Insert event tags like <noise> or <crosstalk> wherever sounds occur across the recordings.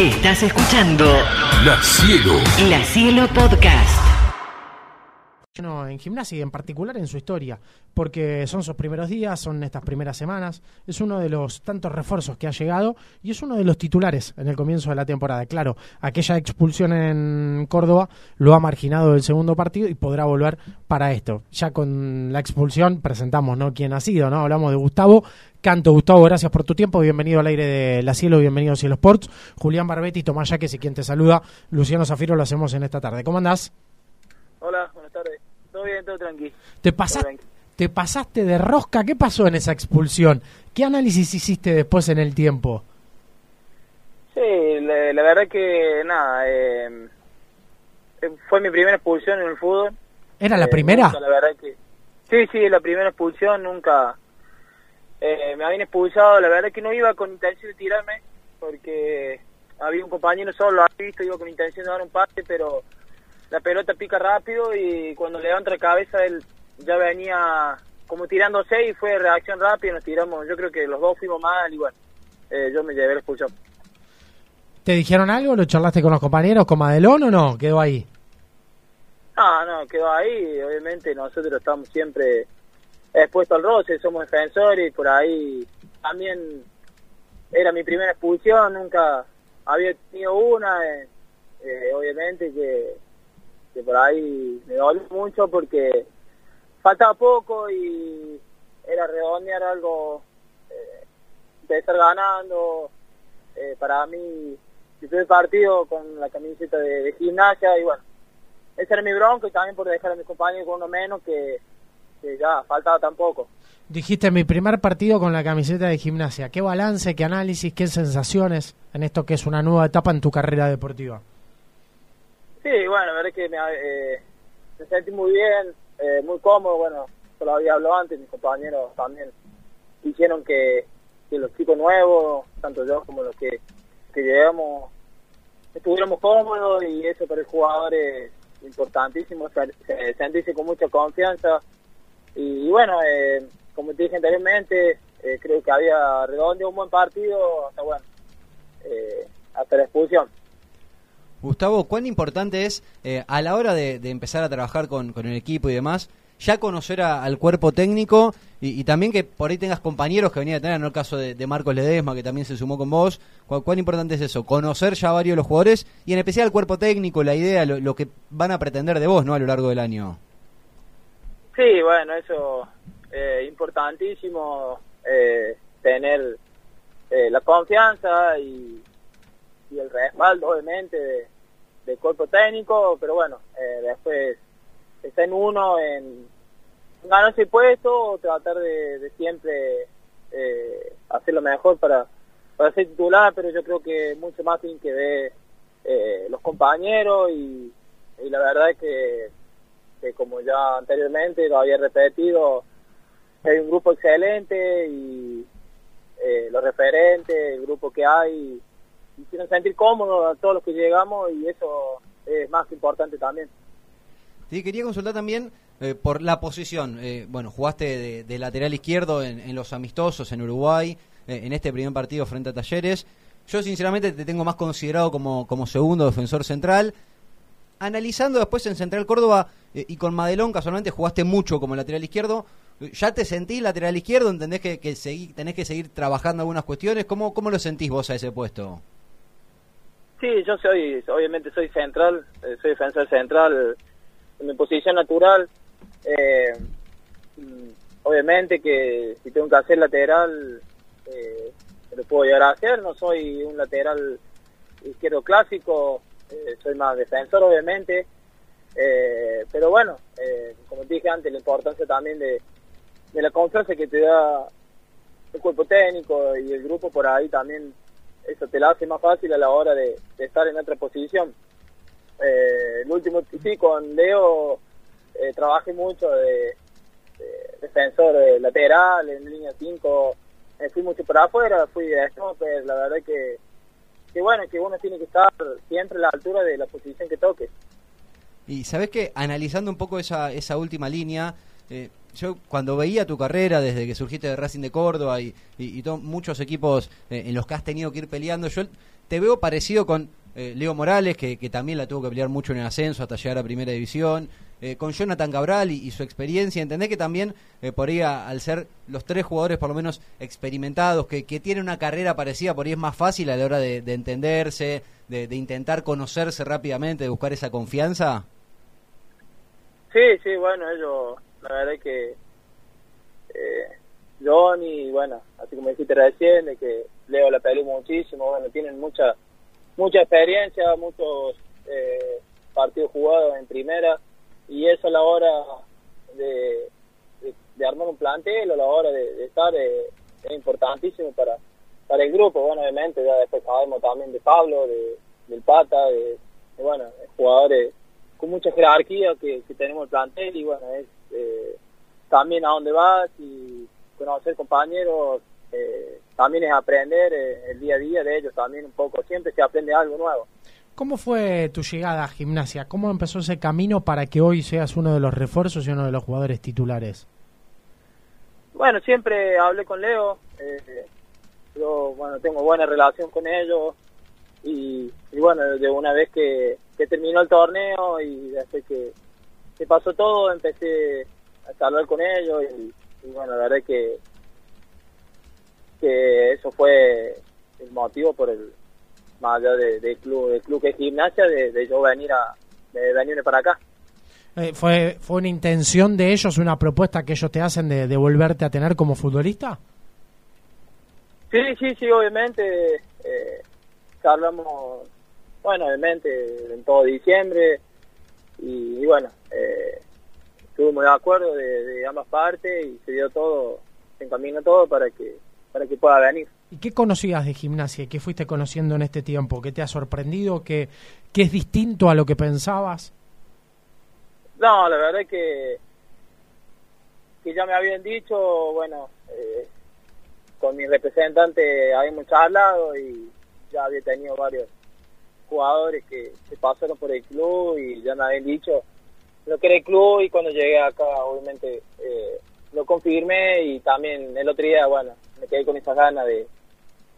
Estás escuchando La Cielo. La Cielo Podcast. En gimnasia y en particular en su historia, porque son sus primeros días, son estas primeras semanas, es uno de los tantos refuerzos que ha llegado y es uno de los titulares en el comienzo de la temporada. Claro, aquella expulsión en Córdoba lo ha marginado del segundo partido y podrá volver para esto. Ya con la expulsión presentamos, ¿no? Quién ha sido, ¿no? Hablamos de Gustavo. Canto, Gustavo, gracias por tu tiempo. Bienvenido al aire de La Cielo, bienvenido a Cielo Sports. Julián Barbetti, Tomás Yaques y quien te saluda, Luciano Zafiro, lo hacemos en esta tarde. ¿Cómo andás? Hola, buenas tardes. Todo bien, todo tranquilo. ¿Te, pasa- Todo bien. te pasaste de rosca? ¿Qué pasó en esa expulsión? ¿Qué análisis hiciste después en el tiempo? Sí, la, la verdad que nada, eh, eh, fue mi primera expulsión en el fútbol. ¿Era la Eh, primera? nunca, la verdad que sí, sí, la primera expulsión nunca eh, me habían expulsado. La verdad que no iba con intención de tirarme porque había un compañero solo, lo había visto, iba con intención de dar un pase, pero la pelota pica rápido y cuando levanta la cabeza él ya venía como tirándose y fue reacción rápida, nos tiramos, yo creo que los dos fuimos mal y bueno, eh, yo me llevé la expulsión. ¿Te dijeron algo? ¿Lo charlaste con los compañeros, con Madelón o no? ¿Quedó ahí? No, no, quedó ahí. Obviamente nosotros estamos siempre expuestos al roce, somos defensores y por ahí también era mi primera expulsión, nunca había tenido una. eh, eh, obviamente que, que por ahí me dolió mucho porque faltaba poco y era redondear algo, eh, empezar ganando. eh, para mí, mi primer partido con la camiseta de, de gimnasia y bueno, ese era mi bronco y también por dejar a mis compañeros con uno menos que, que ya faltaba tampoco. Dijiste mi primer partido con la camiseta de gimnasia. ¿Qué balance, qué análisis, qué sensaciones en esto que es una nueva etapa en tu carrera deportiva? Sí, bueno, la verdad es que me, eh, me sentí muy bien, eh, muy cómodo, bueno, yo lo había hablado antes, mis compañeros también hicieron que, los chicos nuevos, tanto yo como los que, que llegamos, estuviéramos cómodos y eso para el jugador es importantísimo, se- sentirse con mucha confianza y, bueno, eh, como te dije anteriormente, eh, creo que había redondeado un buen partido hasta bueno, eh, hasta la expulsión. Gustavo, ¿cuán importante es eh, a la hora de, empezar a trabajar con, el equipo y demás, ya conocer a- al cuerpo técnico y, también que por ahí tengas compañeros que venían a tener, en el caso de, Marcos Ledesma, que también se sumó con vos? ¿Cu- ¿Cuán importante es eso? Conocer ya varios de los jugadores y en especial el cuerpo técnico, la idea, lo, lo que van a pretender de vos ¿no? a lo largo del año. Sí, bueno, eso eh, importantísimo, eh, tener eh, la confianza y, y el respaldo, obviamente, de- cuerpo técnico, pero bueno, eh, después está en uno en ganarse el puesto o tratar de, de siempre eh, hacer lo mejor para, para ser titular, pero yo creo que mucho más tienen que ver eh, los compañeros y, y la verdad es que que como ya anteriormente lo había repetido, hay un grupo excelente y eh, los referentes, el grupo que hay, hicieron sentir cómodos a todos los que llegamos y eso es más importante también. Sí, quería consultar también eh, por la posición. Eh, bueno, jugaste de, de lateral izquierdo en, en los amistosos en Uruguay, eh, en este primer partido frente a Talleres. Yo sinceramente te tengo más considerado como, como segundo defensor central. Analizando después en Central Córdoba eh, y con Madelón, casualmente jugaste mucho como lateral izquierdo. Eh, ¿Ya te sentís lateral izquierdo? ¿Entendés que, que seguí- tenés que seguir trabajando algunas cuestiones? ¿Cómo, ¿Cómo lo sentís vos a ese puesto? Sí, yo soy, obviamente soy central, eh, soy defensor central en mi posición natural. Eh, mm, obviamente que si tengo que hacer lateral, eh, lo puedo llegar a hacer. No soy un lateral izquierdo clásico, eh, soy más defensor, obviamente. Pero bueno, como dije antes, la importancia también de la confianza que te da el cuerpo técnico y el grupo por ahí también eso te la hace más fácil a la hora de, estar en otra posición. Eh, el último sí con Leo eh, trabajé mucho de, de defensor eh, lateral en línea 5 eh, fui mucho por afuera fui de stopper la verdad que que bueno que uno tiene que estar siempre a la altura de la posición que toque Y sabes que analizando un poco esa, esa última línea, eh, yo cuando veía tu carrera desde que surgiste de Racing de Córdoba y, y, y muchos equipos eh, en los que has tenido que ir peleando, yo te veo parecido con eh, Leo Morales, que, que, también la tuvo que pelear mucho en el ascenso hasta llegar a Primera División, eh, con Jonathan Cabral y, su experiencia. Entendés que también por ahí, al ser los tres jugadores por lo menos experimentados, que, que tienen una carrera parecida, por ahí es más fácil a la hora de, entenderse, de, de, intentar conocerse rápidamente, de buscar esa confianza. Sí, sí, bueno, ellos, la verdad es que eh, Johnny, bueno, así como dijiste recién, de que Leo la peleó muchísimo, bueno, tienen mucha mucha experiencia, muchos eh, partidos jugados en primera, y eso a la hora de, de, armar un plantel a la hora de, estar eh, es importantísimo para, para el grupo, bueno, obviamente, ya después sabemos también de Pablo, de, del Pata, de, bueno, jugadores con mucha jerarquía que, que tenemos el plantel y bueno, es eh, también a dónde vas y conocer compañeros eh, también es aprender eh, el día a día de ellos también un poco, siempre se aprende algo nuevo. ¿Cómo fue tu llegada a gimnasia? ¿Cómo empezó ese camino para que hoy seas uno de los refuerzos y uno de los jugadores titulares? Bueno, siempre hablé con Leo, eh, yo bueno tengo buena relación con ellos y, bueno, de una vez que, que, terminó el torneo y después que, que pasó todo empecé a hablar con ellos y, y bueno, la verdad que, que eso fue el motivo por el, más allá del de club, del club que es gimnasia, de, yo venir a, de venirme para acá. Eh, ¿Fue, ¿Fue una intención de ellos, una propuesta que ellos te hacen de, de volverte a tener como futbolista? Sí, sí, sí, obviamente. Eh, charlamos, bueno, obviamente, en todo diciembre. Y, bueno, eh, estuvimos de acuerdo de, ambas partes y se dio todo, se encaminó todo para que para que pueda venir. ¿Y qué conocías de gimnasia? ¿Qué fuiste conociendo en este tiempo? ¿Qué te ha sorprendido? ¿Qué, qué es distinto a lo que pensabas? No, la verdad es que, que ya me habían dicho, bueno, eh, con mi representante habíamos charlado y ya había tenido varios jugadores que, que pasaron por el club y ya me habían dicho lo que era el club y cuando llegué acá obviamente eh, lo confirmé y también el otro día, bueno, me quedé con esa ganas de,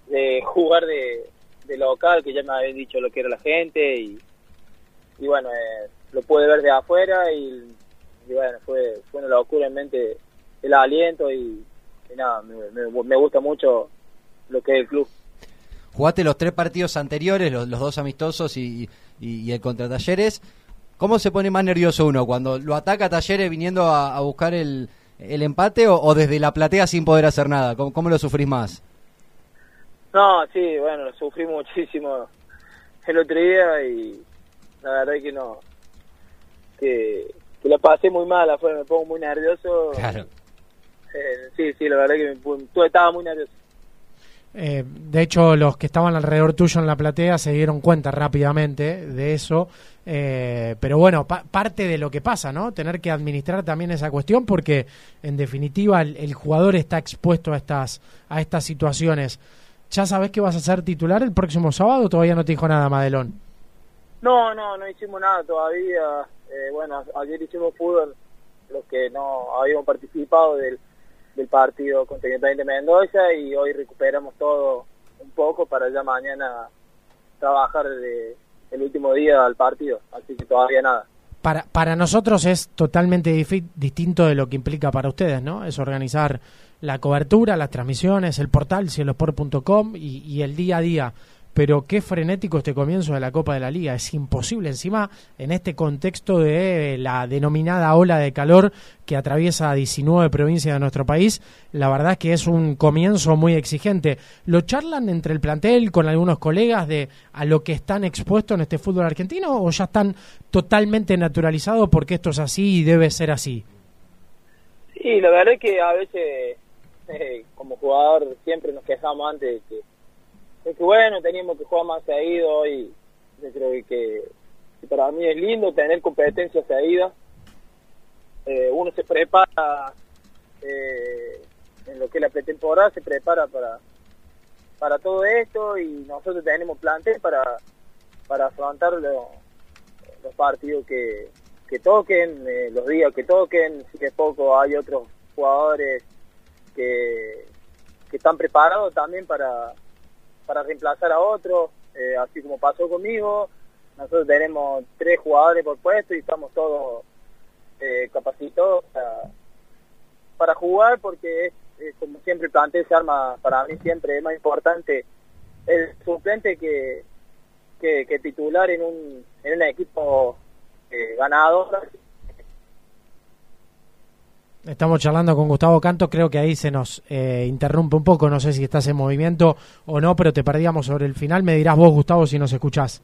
de jugar de, local, que ya me habían dicho lo que era la gente y, y bueno, eh, lo pude ver de afuera y, bueno, fue, fue una locura en mente el aliento y, nada, me, me, gusta mucho lo que es el club. Jugaste los tres partidos anteriores, los, los dos amistosos y, y, y el contra Talleres. ¿Cómo se pone más nervioso uno cuando lo ataca Talleres viniendo a, buscar el, el empate o, desde la platea sin poder hacer nada? ¿Cómo, lo sufrís más? No, sí, bueno, lo sufrí muchísimo el otro día y la verdad es que no, que, que la pasé muy mal, afuera me pongo muy nervioso. Claro. Eh, sí, sí, la verdad que me, estaba muy nervioso. Eh, de hecho, los que estaban alrededor tuyo en la platea se dieron cuenta rápidamente de eso. Eh, pero bueno, parte de lo que pasa, ¿no? Tener que administrar también esa cuestión porque, en definitiva, el, jugador está expuesto a estas, a estas situaciones. ¿Ya sabes que vas a ser titular el próximo sábado o todavía no te dijo nada, Madelón? No, no, no hicimos nada todavía. Eh, bueno, ayer hicimos fútbol, los que no habíamos participado del del partido contra Independiente Mendoza y hoy recuperamos todo un poco para ya mañana trabajar de, el último día al partido, así que todavía nada. Para, para nosotros es totalmente distinto de lo que implica para ustedes, ¿no? Es organizar la cobertura, las transmisiones, el portal cielosport.com y, y el día a día pero qué frenético este comienzo de la Copa de la Liga. Es imposible encima en este contexto de la denominada ola de calor que atraviesa 19 provincias de nuestro país. La verdad es que es un comienzo muy exigente. ¿Lo charlan entre el plantel con algunos colegas de a lo que están expuestos en este fútbol argentino o ya están totalmente naturalizados porque esto es así y debe ser así? Sí, la verdad es que a veces eh, como jugador siempre nos quejamos antes de que es que bueno, teníamos que jugar más seguido y yo creo que, para mí es lindo tener competencia seguida. Eh, uno se prepara eh, en lo que es la pretemporada, se prepara para para todo esto y nosotros tenemos plantel para para afrontar los partidos que, que toquen, eh, los días que toquen, si es poco hay otros jugadores que, que están preparados también para, para reemplazar a otro. eh, así como pasó conmigo. Nosotros tenemos tres jugadores por puesto y estamos todos eh, capacitados para, jugar porque es, como siempre el plantel se arma, para mí siempre es más importante el suplente que, que, que titular en un, en un equipo eh, ganador. Estamos charlando con Gustavo Canto, creo que ahí se nos eh, interrumpe un poco, no sé si estás en movimiento o no, pero te perdíamos sobre el final, me dirás vos Gustavo si nos escuchás.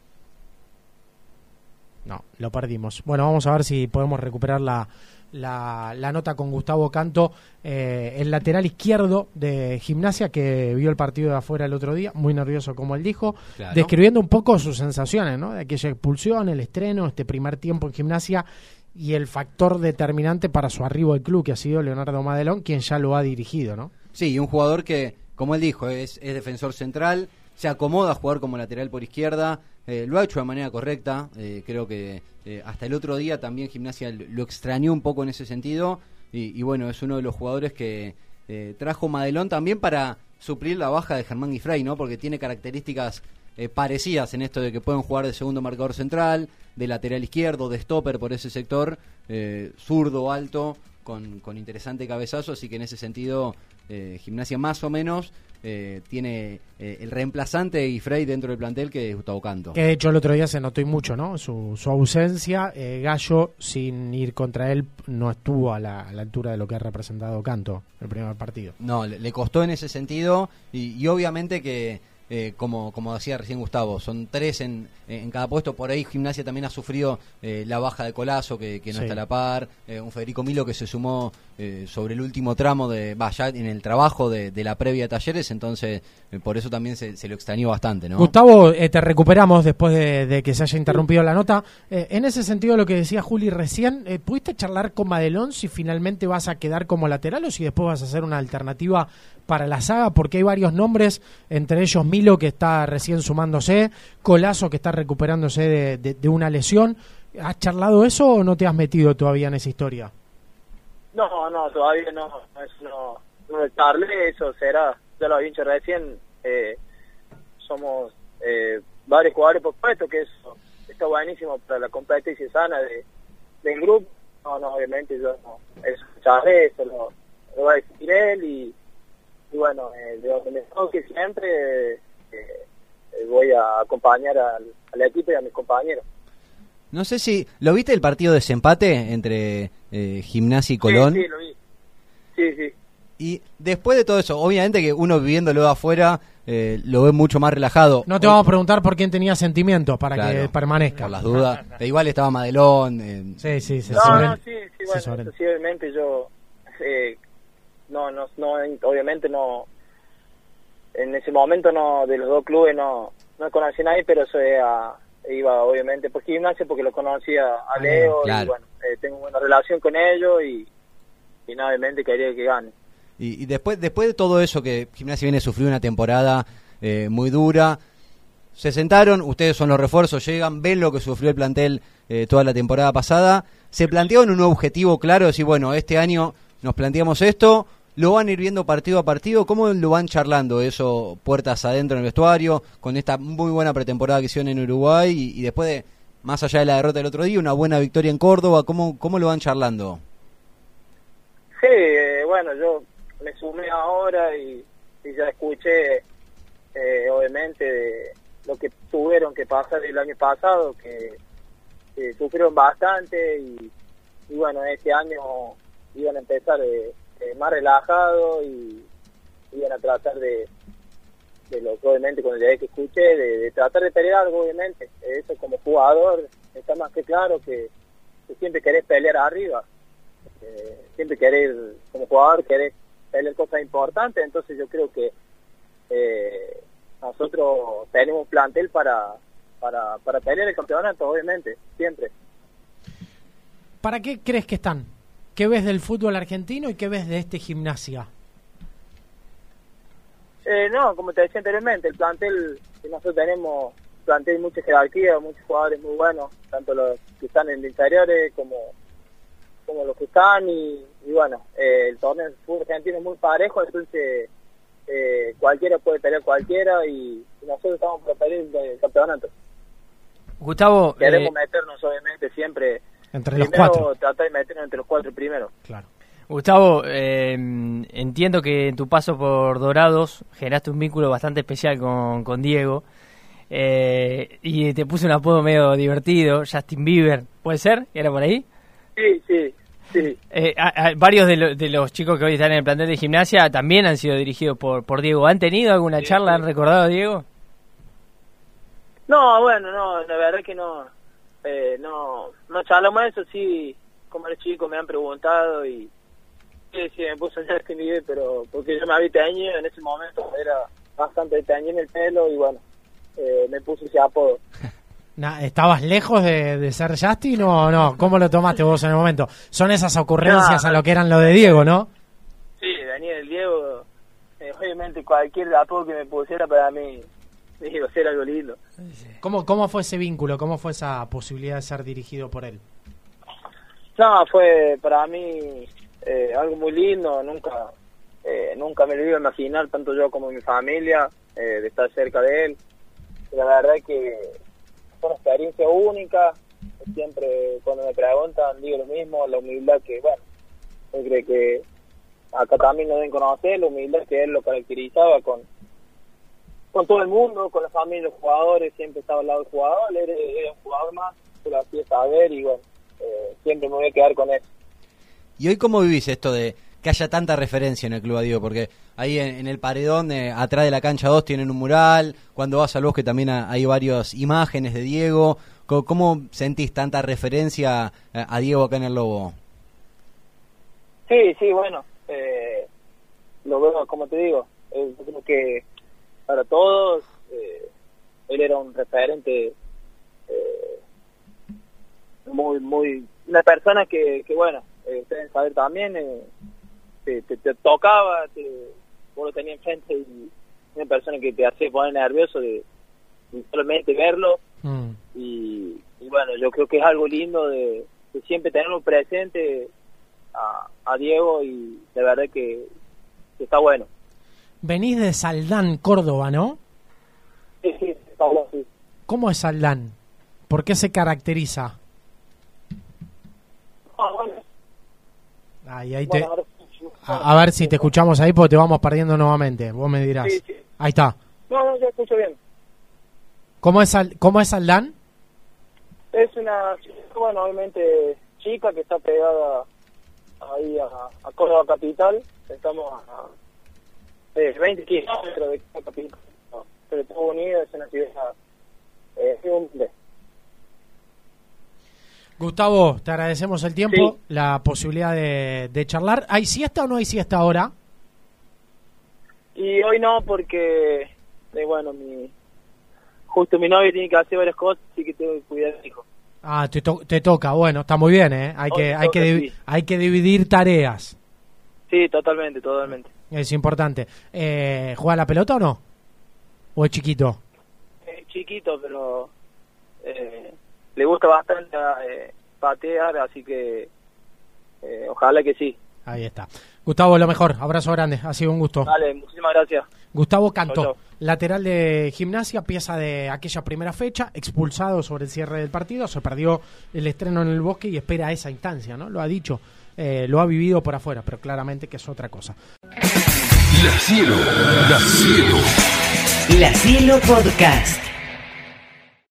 No, lo perdimos. Bueno, vamos a ver si podemos recuperar la, la, la nota con Gustavo Canto, eh, el lateral izquierdo de Gimnasia que vio el partido de afuera el otro día, muy nervioso como él dijo, Claro. describiendo un poco sus sensaciones, ¿no? De aquella expulsión, el estreno, este primer tiempo en Gimnasia y el factor determinante para su arribo al club que ha sido Leonardo Madelón, quien ya lo ha dirigido, ¿no? Sí, un jugador que, como él dijo, es, es defensor central, se acomoda a jugar como lateral por izquierda, eh, lo ha hecho de manera correcta, eh, creo que eh, hasta el otro día también Gimnasia lo extrañó un poco en ese sentido, y, y bueno, es uno de los jugadores que trajo Madelón también para suplir la baja de Germán Guifrey, ¿no? Porque tiene características parecidas en esto de que pueden jugar de segundo marcador central, de lateral izquierdo, de stopper por ese sector, eh, zurdo, alto, con, con interesante cabezazo, así que en ese sentido eh, Gimnasia más o menos eh, tiene eh, el reemplazante de Guifrey dentro del plantel que es Gustavo Canto. Que de hecho el otro día se notó y mucho, ¿no? Su, su ausencia. Eh, Gallo, sin ir contra él, no estuvo a la, a la altura de lo que ha representado Canto el primer partido. No, le, le costó en ese sentido y, y obviamente que, eh, como, como decía recién Gustavo, son tres en, en cada puesto. Por ahí Gimnasia también ha sufrido eh, la baja de Colazo, que, que no Sí. está a la par. eh, un Federico Milo que se sumó eh, sobre el último tramo, de vaya en el trabajo de, de la previa de talleres. Entonces, por eso también se, se lo extrañó bastante, ¿no? Gustavo, te recuperamos después de, de que se haya interrumpido la nota. En ese sentido, lo que decía Juli recién, ¿pudiste charlar con Madelón si finalmente vas a quedar como lateral o si después vas a hacer una alternativa para la saga? Porque hay varios nombres, entre ellos Milo, que está recién sumándose, Colazo, que está recuperándose de, una lesión. ¿Has charlado eso o no te has metido todavía en esa historia? No, no, todavía no, no, no charlé, eso será, ya lo había dicho recién, eh, somos eh, varios jugadores por puesto, que eso está buenísimo para la competencia sana de, del grupo, no, no, obviamente yo no, eso charlé, eso lo, lo va a decir él y, y bueno, eh, de donde me toque siempre eh, eh, voy a acompañar al, al equipo y a mis compañeros. No sé si. ¿Lo viste el partido de desempate entre eh, Gimnasia y Colón? Sí, sí, lo vi. Sí, sí. Y después de todo eso, obviamente que uno viviéndolo de afuera eh, lo ve mucho más relajado. No te vamos a preguntar por quién tenía sentimientos para Claro, que permanezca. Por las dudas. Igual estaba Madelón. eh, Sí, sí, sí. No, sí. no, sí, bueno, yo, eh, no, no, no, obviamente no, en ese momento no, de los dos clubes no, no conocí a nadie, pero eso era- iba obviamente por gimnasia porque lo conocía a Leo claro. y bueno, eh, tengo buena relación con ellos y, y nada, obviamente quería que gane. Y, y después, después de todo eso que Gimnasia viene a sufrir una temporada eh, muy dura, se sentaron, ustedes son los refuerzos, llegan, ven lo que sufrió el plantel eh, toda la temporada pasada, se plantearon un objetivo claro, decir, bueno, este año nos planteamos esto, lo van a ir viendo partido a partido, ¿cómo lo van charlando eso puertas adentro en el vestuario, con esta muy buena pretemporada que hicieron en Uruguay y, después de, más allá de la derrota del otro día, una buena victoria en Córdoba, ¿cómo, cómo lo van charlando? Sí, eh, bueno, yo me sumé ahora y, ya escuché, eh, obviamente, de lo que tuvieron que pasar el año pasado, que, sufrieron bastante y, y bueno, este año iban a empezar eh, más relajados y iban a tratar de, de lo que obviamente con el día que escuché, de, tratar de pelear obviamente. Eso como jugador está más que claro que, siempre querés pelear arriba eh, siempre querer, como jugador, querer pelear cosas importantes, entonces yo creo que eh, nosotros tenemos plantel para, para, para pelear el campeonato, obviamente, siempre. ¿Para qué crees que están? ¿Qué ves del fútbol argentino y qué ves de este gimnasia? Eh, no, como te decía anteriormente, el plantel que nosotros tenemos, plantel mucha jerarquía, muchos jugadores muy buenos, tanto los que están en inferiores como como los que están y, y bueno, eh, el torneo del fútbol argentino es muy parejo, entonces eh, cualquiera puede pelear cualquiera y, y nosotros estamos para pelear el, el campeonato. Gustavo, Queremos eh, meternos obviamente siempre, Entre los cuatro. tratar de meternos entre los cuatro primero. Claro. Gustavo, eh, entiendo que en tu paso por Dorados generaste un vínculo bastante especial con, con Diego eh, y te puse un apodo medio divertido, Justin Bieber, ¿puede ser? ¿Era por ahí? Sí, sí, sí. Eh, a- a- varios de, lo- de los chicos que hoy están en el plantel de gimnasia también han sido dirigidos por, por Diego. ¿Han tenido alguna Sí, charla? sí. ¿Han recordado a Diego? No, bueno, no, la verdad que no, eh, no, no charlamos eso, sí, como los chicos me han preguntado y sí, sí, me puse a Justin Bieber, pero porque yo me había teñido en ese momento, era bastante teñido en el pelo y bueno, eh, me puse ese apodo. <laughs> ¿Estabas lejos de, de ser Justin o no? ¿Cómo lo tomaste vos en el momento? Son esas ocurrencias No, a lo que eran lo de Diego, ¿no? Sí, del Diego, eh, obviamente cualquier apodo que me pusiera para mí <laughs> iba a ser algo lindo. ¿Cómo, ¿Cómo fue ese vínculo? ¿Cómo fue esa posibilidad de ser dirigido por él? No, fue para mí eh, algo muy lindo, nunca eh, nunca me lo iba a imaginar, tanto yo como mi familia, eh, de estar cerca de él. La verdad que fue una experiencia única, siempre cuando me preguntan digo lo mismo, la humildad que, bueno, yo creo que acá también lo deben conocer, la humildad que él lo caracterizaba con con todo el mundo, con la familia, los jugadores, siempre estaba al lado del jugador, él era, era un jugador más, se lo hacía saber y bueno, eh, siempre me voy a quedar con eso. ¿Y hoy cómo vivís esto de que haya tanta referencia en el Club Diego? Porque ahí en, en el paredón, eh, atrás de la cancha 2, tienen un mural. Cuando vas al bosque también ha- hay varias imágenes de Diego. ¿Cómo, sentís tanta referencia eh, a Diego acá en el Lobo? Sí, sí, bueno, eh, lo veo, como te digo, yo creo que para todos eh, él era un referente eh, muy, muy, una persona que, que bueno, eh, ustedes saben también, eh, te, te, te tocaba, te, vos lo tenías enfrente y una persona que te hacía poner nervioso de, de solamente verlo Mm. y, y bueno, yo creo que es algo lindo de, de siempre tenerlo presente a, a Diego y de verdad que, que está bueno. Venís de Saldán, Córdoba, ¿no? Sí, sí, bueno, sí. ¿Cómo es Saldán? ¿Por qué se caracteriza? Ah, bueno, Ahí, ahí te, bueno, a, a ver si te escuchamos ahí porque te vamos perdiendo nuevamente. Vos me dirás. Sí, sí. Ahí está. No, no, yo escucho bien. ¿Cómo es, Sal- cómo es Saldán? Es una, bueno, obviamente chica que está pegada ahí a, a Córdoba Capital. Estamos a eh, 20 kilómetros de. No, pero Estados Unidos es una ciudad eh, humilde. Gustavo, te agradecemos el tiempo, Sí. la posibilidad de, de charlar. ¿Hay siesta o no hay siesta ahora? Y hoy no, porque, eh, bueno, mi justo mi novia tiene que hacer varias cosas, así que tengo que cuidar a mi hijo. Ah, te, to- te toca. Bueno, está muy bien, ¿eh? Hay Hoy que, hay, que toca, sí. hay que dividir tareas. Sí, totalmente, totalmente. Es importante. Eh, ¿Juega la pelota o no? ¿O es chiquito? Es chiquito, pero eh, le gusta bastante eh, patear, así que eh, ojalá que sí. Ahí está. Gustavo, lo mejor. Abrazo grande. Ha sido un gusto. Dale, muchísimas gracias. Gustavo Chau, chau. lateral de gimnasia, pieza de aquella primera fecha, expulsado sobre el cierre del partido, se perdió el estreno en el bosque y espera esa instancia, ¿no? Lo ha dicho, eh, lo ha vivido por afuera, pero claramente que es otra cosa. La Cielo Podcast.